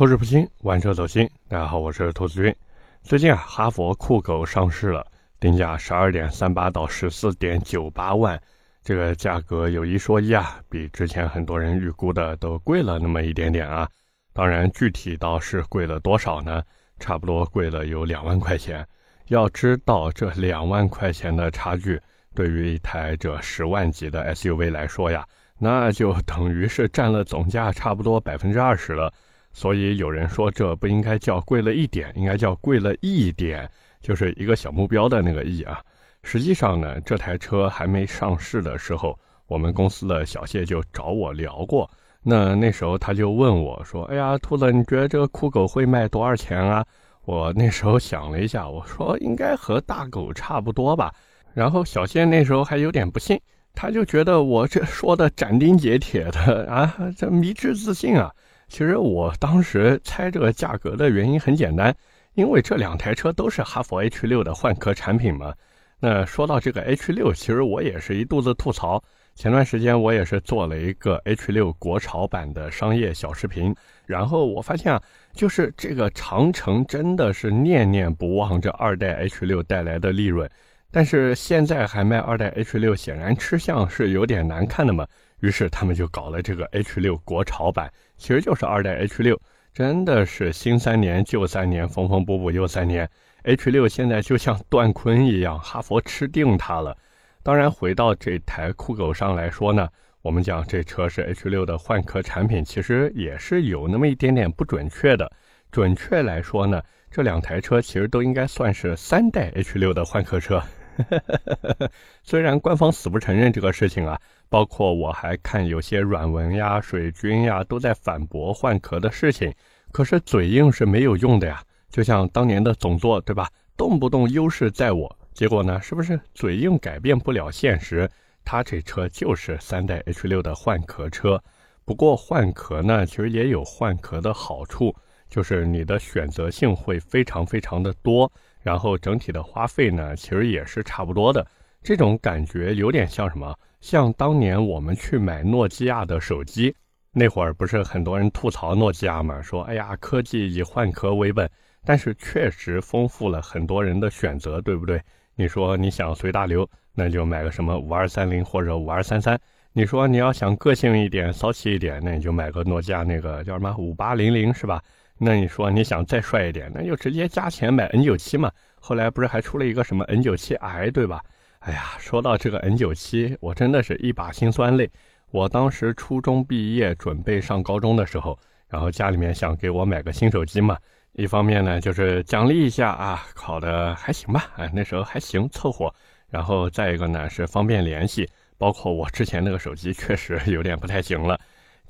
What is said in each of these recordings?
透视不清，玩车走心。大家好，我是兔子君。最近啊，哈佛酷狗上市了，定价十二点三八到十四点九八万，这个价格有一说一啊，比之前很多人预估的都贵了那么一点点啊。当然，具体倒是贵了多少呢？差不多贵了有两万块钱。要知道，这两万块钱的差距，对于一台这十万级的 SUV 来说呀。那就等于是占了总价差不多百分之二十了，所以有人说这不应该叫贵了一点，应该叫贵了一点，就是一个小目标的那个亿啊。实际上呢，这台车还没上市的时候，我们公司的小谢就找我聊过。那那时候他就问我说：“哎呀，兔子，你觉得这个酷狗会卖多少钱啊？”我那时候想了一下，我说应该和大狗差不多吧。然后小谢那时候还有点不信。他就觉得我这说的斩钉截铁的啊，这迷之自信啊。其实我当时猜这个价格的原因很简单，因为这两台车都是哈弗 H 六的换壳产品嘛。那说到这个 H 六，其实我也是一肚子吐槽。前段时间我也是做了一个 H 六国潮版的商业小视频，然后我发现啊，就是这个长城真的是念念不忘这二代 H 六带来的利润。但是现在还卖二代 H 六，显然吃相是有点难看的嘛。于是他们就搞了这个 H 六国潮版，其实就是二代 H 六，真的是新三年旧三年，缝缝补补又三年。H 六现在就像段坤一样，哈佛吃定它了。当然，回到这台酷狗上来说呢，我们讲这车是 H 六的换壳产品，其实也是有那么一点点不准确的。准确来说呢，这两台车其实都应该算是三代 H 六的换壳车。虽然官方死不承认这个事情啊，包括我还看有些软文呀、水军呀都在反驳换壳的事情，可是嘴硬是没有用的呀。就像当年的总座，对吧？动不动优势在我，结果呢，是不是嘴硬改变不了现实？他这车就是三代 H 六的换壳车，不过换壳呢，其实也有换壳的好处，就是你的选择性会非常非常的多。然后整体的花费呢，其实也是差不多的。这种感觉有点像什么？像当年我们去买诺基亚的手机，那会儿不是很多人吐槽诺基亚嘛，说哎呀，科技以换壳为本。但是确实丰富了很多人的选择，对不对？你说你想随大流，那就买个什么五二三零或者五二三三。你说你要想个性一点、骚气一点，那你就买个诺基亚那个叫什么五八零零，是吧？那你说你想再帅一点，那就直接加钱买 N97 嘛。后来不是还出了一个什么 N97i 对吧？哎呀，说到这个 N97，我真的是一把辛酸泪。我当时初中毕业准备上高中的时候，然后家里面想给我买个新手机嘛。一方面呢就是奖励一下啊，考的还行吧，哎那时候还行凑合。然后再一个呢是方便联系，包括我之前那个手机确实有点不太行了。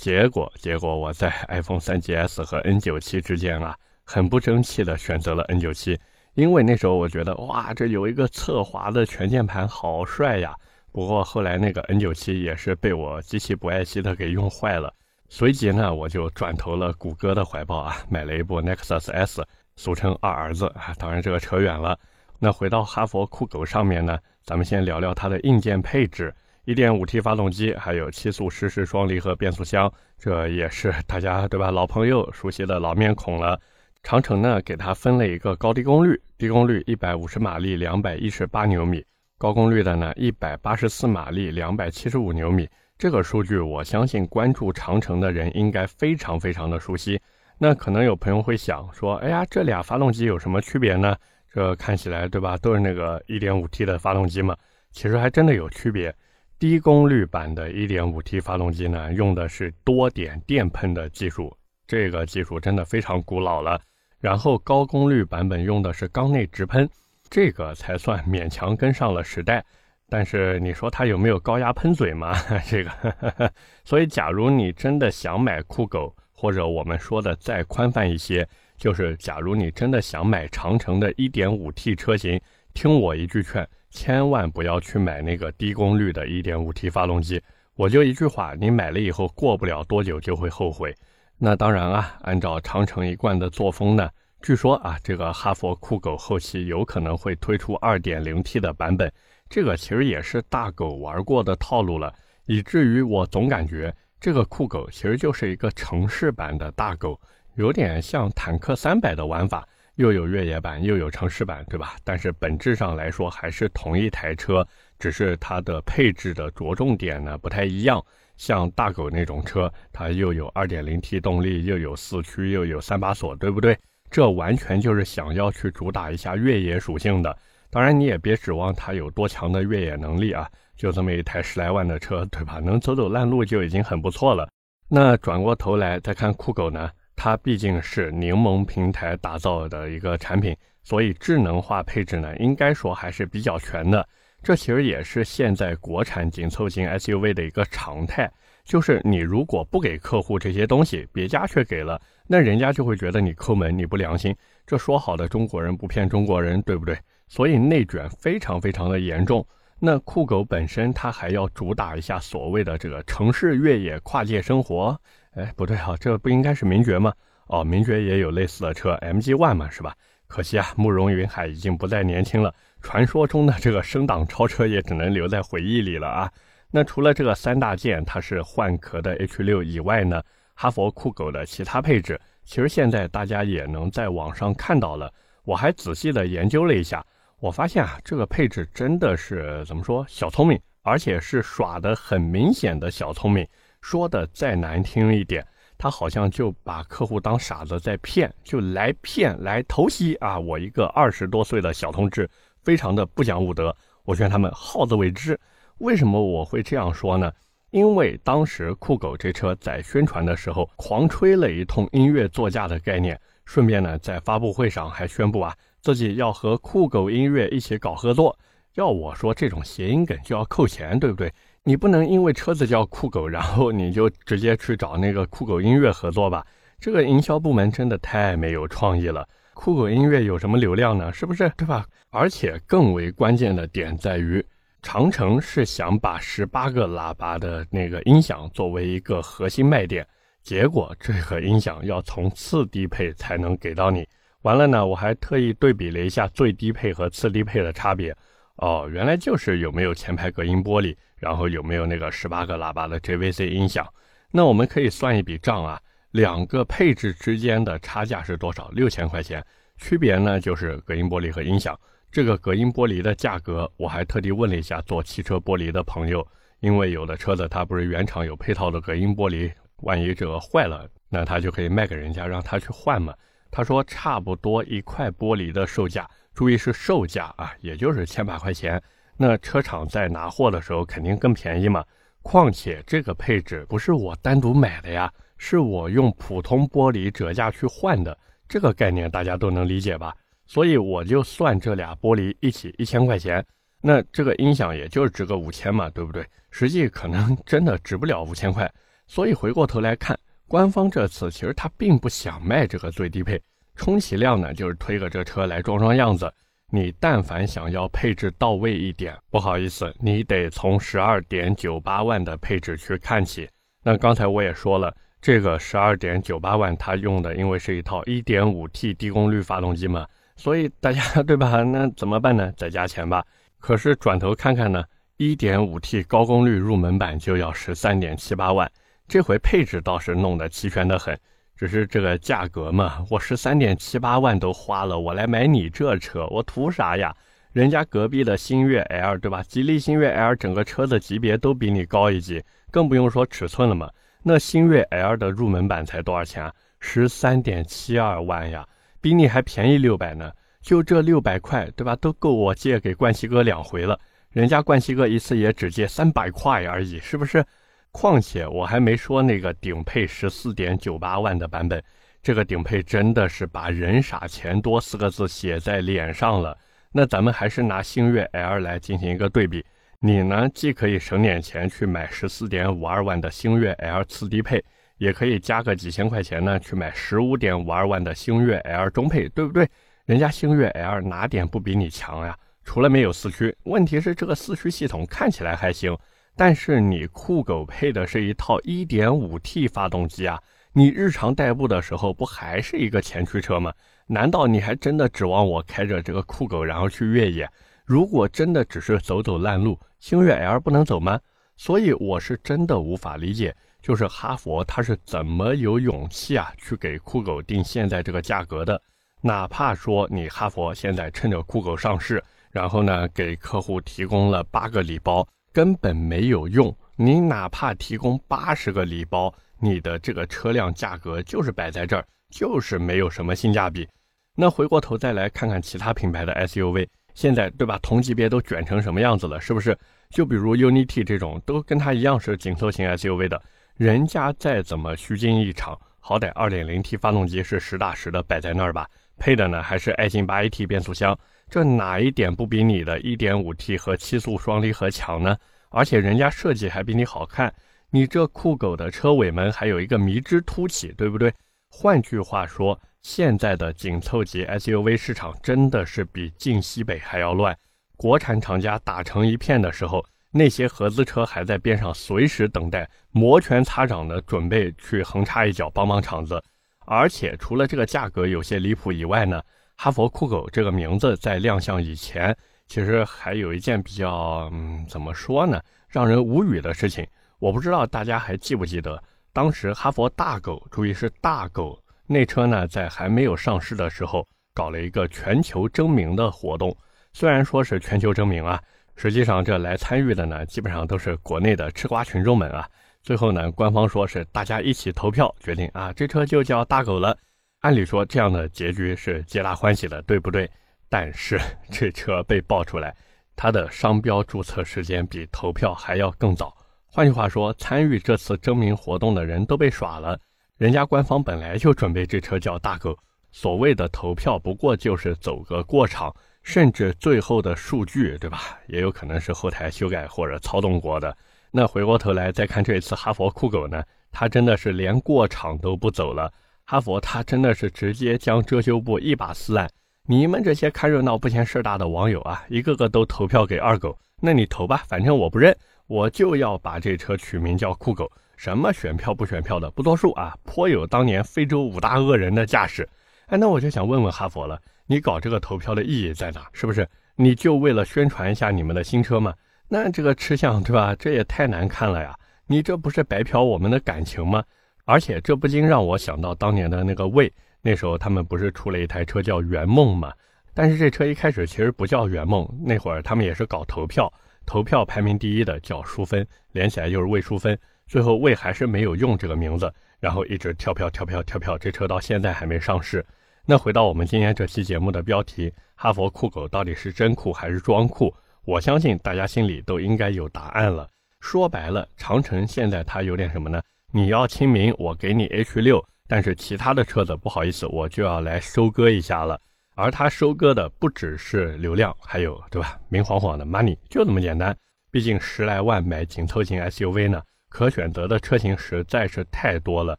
结果，结果我在 iPhone 3GS 和 N97 之间啊，很不争气的选择了 N97，因为那时候我觉得哇，这有一个侧滑的全键盘，好帅呀。不过后来那个 N97 也是被我极其不爱惜的给用坏了，随即呢，我就转投了谷歌的怀抱啊，买了一部 Nexus S，俗称二儿子啊。当然这个扯远了。那回到哈佛酷狗上面呢，咱们先聊聊它的硬件配置。1.5T 发动机，还有七速湿式双离合变速箱，这也是大家对吧？老朋友熟悉的老面孔了。长城呢，给它分了一个高低功率，低功率150马力，218牛米；高功率的呢，184马力，275牛米。这个数据，我相信关注长城的人应该非常非常的熟悉。那可能有朋友会想说，哎呀，这俩发动机有什么区别呢？这看起来对吧，都是那个 1.5T 的发动机嘛？其实还真的有区别。低功率版的 1.5T 发动机呢，用的是多点电喷的技术，这个技术真的非常古老了。然后高功率版本用的是缸内直喷，这个才算勉强跟上了时代。但是你说它有没有高压喷嘴吗？这个，所以假如你真的想买酷狗，或者我们说的再宽泛一些，就是假如你真的想买长城的 1.5T 车型，听我一句劝。千万不要去买那个低功率的 1.5T 发动机，我就一句话，你买了以后过不了多久就会后悔。那当然啊，按照长城一贯的作风呢，据说啊，这个哈佛酷狗后期有可能会推出 2.0T 的版本，这个其实也是大狗玩过的套路了，以至于我总感觉这个酷狗其实就是一个城市版的大狗，有点像坦克三百的玩法，又有越野版，又有城市版，对吧？但是本质上来说还是同一台车，只是它的配置的着重点呢不太一样。像大狗那种车，它又有 2.0T 动力，又有四驱，又有三把锁，对不对？这完全就是想要去主打一下越野属性的。当然，你也别指望它有多强的越野能力啊，就这么一台十来万的车，对吧？能走走烂路就已经很不错了。那转过头来再看酷狗呢，它毕竟是柠檬平台打造的一个产品，所以智能化配置呢，应该说还是比较全的。这其实也是现在国产紧凑型 SUV 的一个常态，就是你如果不给客户这些东西，别家却给了，那人家就会觉得你抠门，你不良心。这说好的中国人不骗中国人，对不对？所以内卷非常非常的严重。那酷狗本身它还要主打一下所谓的这个城市越野跨界生活，哎，不对哈，这不应该是名爵吗？哦，名爵也有类似的车，MG ONE 嘛，是吧？可惜啊，慕容云海已经不再年轻了。传说中的这个升档超车也只能留在回忆里了啊。那除了这个三大件，它是换壳的 H6 以外呢，哈佛酷狗的其他配置，其实现在大家也能在网上看到了。我还仔细的研究了一下，我发现啊，这个配置真的是怎么说小聪明，而且是耍的很明显的小聪明。说的再难听一点。他好像就把客户当傻子在骗，就来骗来偷袭啊！我一个二十多岁的小同志，非常的不讲武德。我劝他们好自为之。为什么我会这样说呢？因为当时酷狗这车在宣传的时候，狂吹了一通音乐座驾的概念，顺便呢在发布会上还宣布啊自己要和酷狗音乐一起搞合作。要我说，这种谐音梗就要扣钱，对不对？你不能因为车子叫酷狗，然后你就直接去找那个酷狗音乐合作吧？这个营销部门真的太没有创意了。酷狗音乐有什么流量呢？是不是？对吧？而且更为关键的点在于，长城是想把十八个喇叭的那个音响作为一个核心卖点，结果这个音响要从次低配才能给到你。完了呢，我还特意对比了一下最低配和次低配的差别。哦，原来就是有没有前排隔音玻璃。然后有没有那个十八个喇叭的 JVC 音响？那我们可以算一笔账啊，两个配置之间的差价是多少？六千块钱，区别呢就是隔音玻璃和音响。这个隔音玻璃的价格，我还特地问了一下做汽车玻璃的朋友，因为有的车子它不是原厂有配套的隔音玻璃，万一这个坏了，那他就可以卖给人家让他去换嘛。他说差不多一块玻璃的售价，注意是售价啊，也就是千把块钱。那车厂在拿货的时候肯定更便宜嘛，况且这个配置不是我单独买的呀，是我用普通玻璃折价去换的，这个概念大家都能理解吧？所以我就算这俩玻璃一起一千块钱，那这个音响也就值个五千嘛，对不对？实际可能 真的值不了五千块。所以回过头来看，官方这次其实他并不想卖这个最低配，充其量呢就是推个这车来装装样子。你但凡想要配置到位一点，不好意思，你得从十二点九八万的配置去看起。那刚才我也说了，这个十二点九八万它用的因为是一套一点五 T 低功率发动机嘛，所以大家对吧？那怎么办呢？再加钱吧。可是转头看看呢，一点五 T 高功率入门版就要十三点七八万，这回配置倒是弄得齐全的很。只是这个价格嘛，我十三点七八万都花了，我来买你这车，我图啥呀？人家隔壁的星越 L 对吧？吉利星越 L 整个车的级别都比你高一级，更不用说尺寸了嘛。那星越 L 的入门版才多少钱啊？十三点七二万呀，比你还便宜六百呢。就这六百块对吧？都够我借给冠希哥两回了。人家冠希哥一次也只借三百块而已，是不是？况且我还没说那个顶配十四点九八万的版本，这个顶配真的是把“人傻钱多”四个字写在脸上了。那咱们还是拿星越 L 来进行一个对比，你呢既可以省点钱去买十四点五二万的星越 L 次低配，也可以加个几千块钱呢去买十五点五二万的星越 L 中配，对不对？人家星越 L 哪点不比你强呀？除了没有四驱，问题是这个四驱系统看起来还行。但是你酷狗配的是一套 1.5T 发动机啊，你日常代步的时候不还是一个前驱车吗？难道你还真的指望我开着这个酷狗然后去越野？如果真的只是走走烂路，星越 L 不能走吗？所以我是真的无法理解就是哈佛它是怎么有勇气啊去给酷狗定现在这个价格的？哪怕说你哈佛现在趁着酷狗上市，然后呢给客户提供了八个礼包，根本没有用。你哪怕提供八十个礼包，你的这个车辆价格就是摆在这儿，就是没有什么性价比。那回过头再来看看其他品牌的 SUV，现在对吧？同级别都卷成什么样子了？是不是？就比如 UNI-T 这种，都跟它一样是紧凑型 SUV 的。人家再怎么虚惊一场，好歹 2.0T 发动机是实打实的摆在那儿吧，配的呢还是爱信 8AT 变速箱，这哪一点不比你的 1.5T 和七速双离合强呢？而且人家设计还比你好看，你这酷狗的车尾门还有一个迷之凸起，对不对？换句话说，现在的紧凑级 SUV 市场真的是比晋西北还要乱，国产厂家打成一片的时候。那些合资车还在边上随时等待，摩拳擦掌的准备去横插一脚帮帮场子。而且除了这个价格有些离谱以外呢，哈佛酷狗这个名字在亮相以前，其实还有一件比较嗯怎么说呢，让人无语的事情。我不知道大家还记不记得，当时哈佛大狗，注意是大狗那车呢，在还没有上市的时候，搞了一个全球征名的活动。虽然说是全球征名啊。实际上，这来参与的呢，基本上都是国内的吃瓜群众们啊。最后呢，官方说是大家一起投票决定啊，这车就叫大狗了。按理说，这样的结局是皆大欢喜的，对不对？但是 这车被爆出来，它的商标注册时间比投票还要更早。换句话说，参与这次征名活动的人都被耍了。人家官方本来就准备这车叫大狗，所谓的投票不过就是走个过场。甚至最后的数据，对吧？也有可能是后台修改或者操纵过的。那回过头来再看这一次哈佛酷狗呢，它真的是连过场都不走了。哈佛它真的是直接将遮羞布一把撕烂。你们这些看热闹不嫌事大的网友啊，一个个都投票给二狗。那你投吧，反正我不认，我就要把这车取名叫酷狗。什么选票不选票的不多数啊，颇有当年非洲五大恶人的架势。哎，那我就想问问哈佛了。你搞这个投票的意义在哪？是不是你就为了宣传一下你们的新车吗？那这个吃相对吧？这也太难看了呀！你这不是白嫖我们的感情吗？而且这不禁让我想到当年的那个魏，那时候他们不是出了一台车叫圆梦吗？但是这车一开始其实不叫圆梦，那会儿他们也是搞投票，投票排名第一的叫淑芬，连起来就是魏淑芬。最后魏还是没有用这个名字，然后一直跳票跳票跳票，这车到现在还没上市。那回到我们今天这期节目的标题，哈佛酷狗到底是真酷还是装酷？我相信大家心里都应该有答案了。说白了，长城现在它有点什么呢？你要亲民，我给你 H 六，但是其他的车子不好意思，我就要来收割一下了。而它收割的不只是流量，还有对吧？明晃晃的 money，就这么简单。毕竟十来万买紧凑型 SUV 呢，可选择的车型实在是太多了。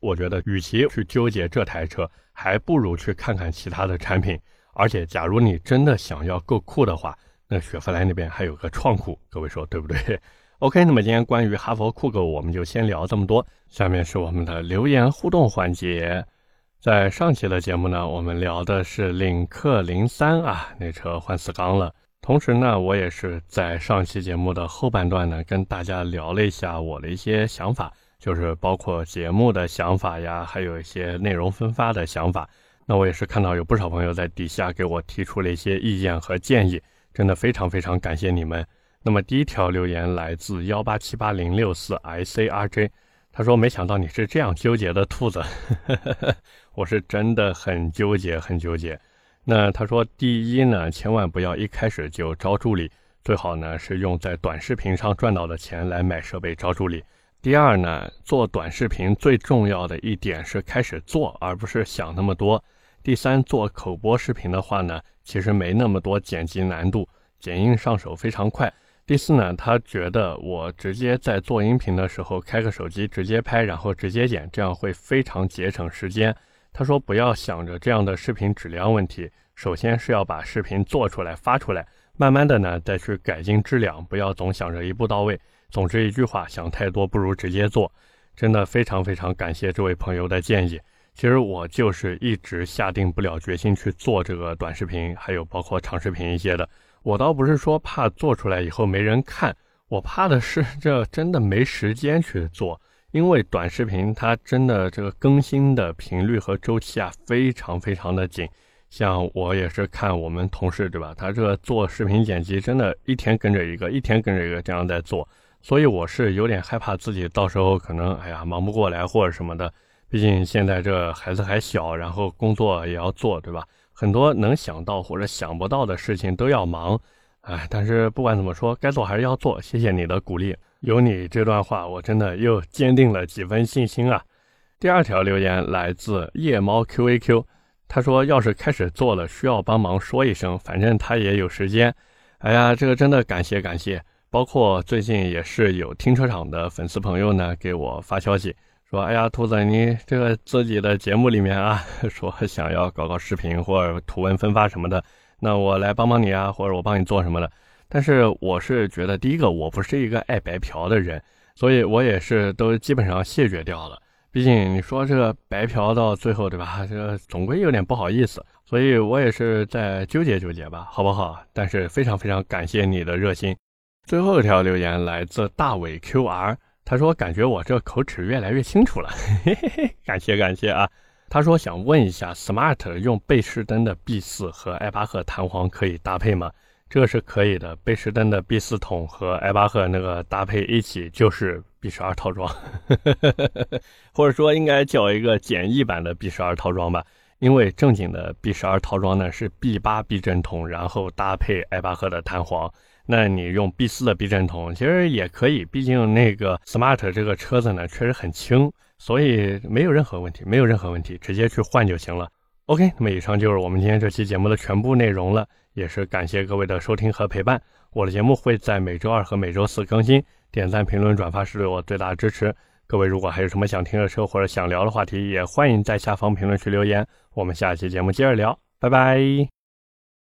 我觉得，与其去纠结这台车，还不如去看看其他的产品。而且，假如你真的想要够酷的话，那雪佛兰那边还有个创酷，各位说对不对？OK，那么今天关于哈佛酷狗，我们就先聊这么多。下面是我们的留言互动环节。在上期的节目呢，我们聊的是领克零三啊，那车换四缸了。同时呢，我也是在上期节目的后半段呢，跟大家聊了一下我的一些想法。就是包括节目的想法呀，还有一些内容分发的想法。那我也是看到有不少朋友在底下给我提出了一些意见和建议，真的非常非常感谢你们。那么第一条留言来自幺八七八零六四 i c r j，他说：“没想到你是这样纠结的兔子，我是真的很纠结很纠结。”那他说：“第一呢，千万不要一开始就招助理，最好呢是用在短视频上赚到的钱来买设备招助理。”第二呢，做短视频最重要的一点是开始做，而不是想那么多。第三，做口播视频的话呢，其实没那么多剪辑难度，剪映上手非常快。第四呢，他觉得我直接在做音频的时候开个手机直接拍，然后直接剪，这样会非常节省时间。他说不要想着这样的视频质量问题，首先是要把视频做出来发出来，慢慢的呢再去改进质量，不要总想着一步到位。总之一句话，想太多不如直接做。真的非常非常感谢这位朋友的建议。其实我就是一直下定不了决心去做这个短视频，还有包括长视频一些的。我倒不是说怕做出来以后没人看，我怕的是这真的没时间去做。因为短视频它真的这个更新的频率和周期啊，非常非常的紧。像我也是看我们同事对吧，他这个做视频剪辑，真的一天跟着一个，一天跟着一个这样在做，所以我是有点害怕自己到时候可能哎呀忙不过来或者什么的。毕竟现在这孩子还小，然后工作也要做，对吧？很多能想到或者想不到的事情都要忙，哎，但是不管怎么说，该做还是要做。谢谢你的鼓励，有你这段话，我真的又坚定了几分信心啊。第二条留言来自夜猫 QAQ，他说要是开始做了，需要帮忙说一声，反正他也有时间。哎呀，这个真的感谢感谢，包括最近也是有停车场的粉丝朋友呢给我发消息。说，哎呀，兔子，你这个自己的节目里面啊，说想要搞搞视频或者图文分发什么的，那我来帮帮你啊，或者我帮你做什么的。但是我是觉得，第一个，我不是一个爱白嫖的人，所以我也是都基本上谢绝掉了。毕竟你说这个白嫖到最后，对吧？这总归有点不好意思，所以我也是在纠结纠结吧，好不好？但是非常非常感谢你的热心。最后一条留言来自大伟 QR。他说：“感觉我这口齿越来越清楚了，嘿嘿嘿，感谢感谢啊。”他说：“想问一下，Smart 用贝氏灯的 B 四和艾巴赫弹簧可以搭配吗？”这是可以的，贝氏登的 B 四筒和艾巴赫那个搭配一起就是 B 十二套装，或者说应该叫一个简易版的 B 十二套装吧。因为正经的 B 十二套装呢是 B 八避震筒，然后搭配艾巴赫的弹簧。那你用 B 四的避震筒其实也可以，毕竟那个 Smart 这个车子呢确实很轻，所以没有任何问题，没有任何问题，直接去换就行了。OK，那么以上就是我们今天这期节目的全部内容了，也是感谢各位的收听和陪伴。我的节目会在每周二和每周四更新，点赞、评论、转发是对我最大的支持。各位如果还有什么想听的车或者想聊的话题，也欢迎在下方评论区留言。我们下期节目接着聊，拜拜。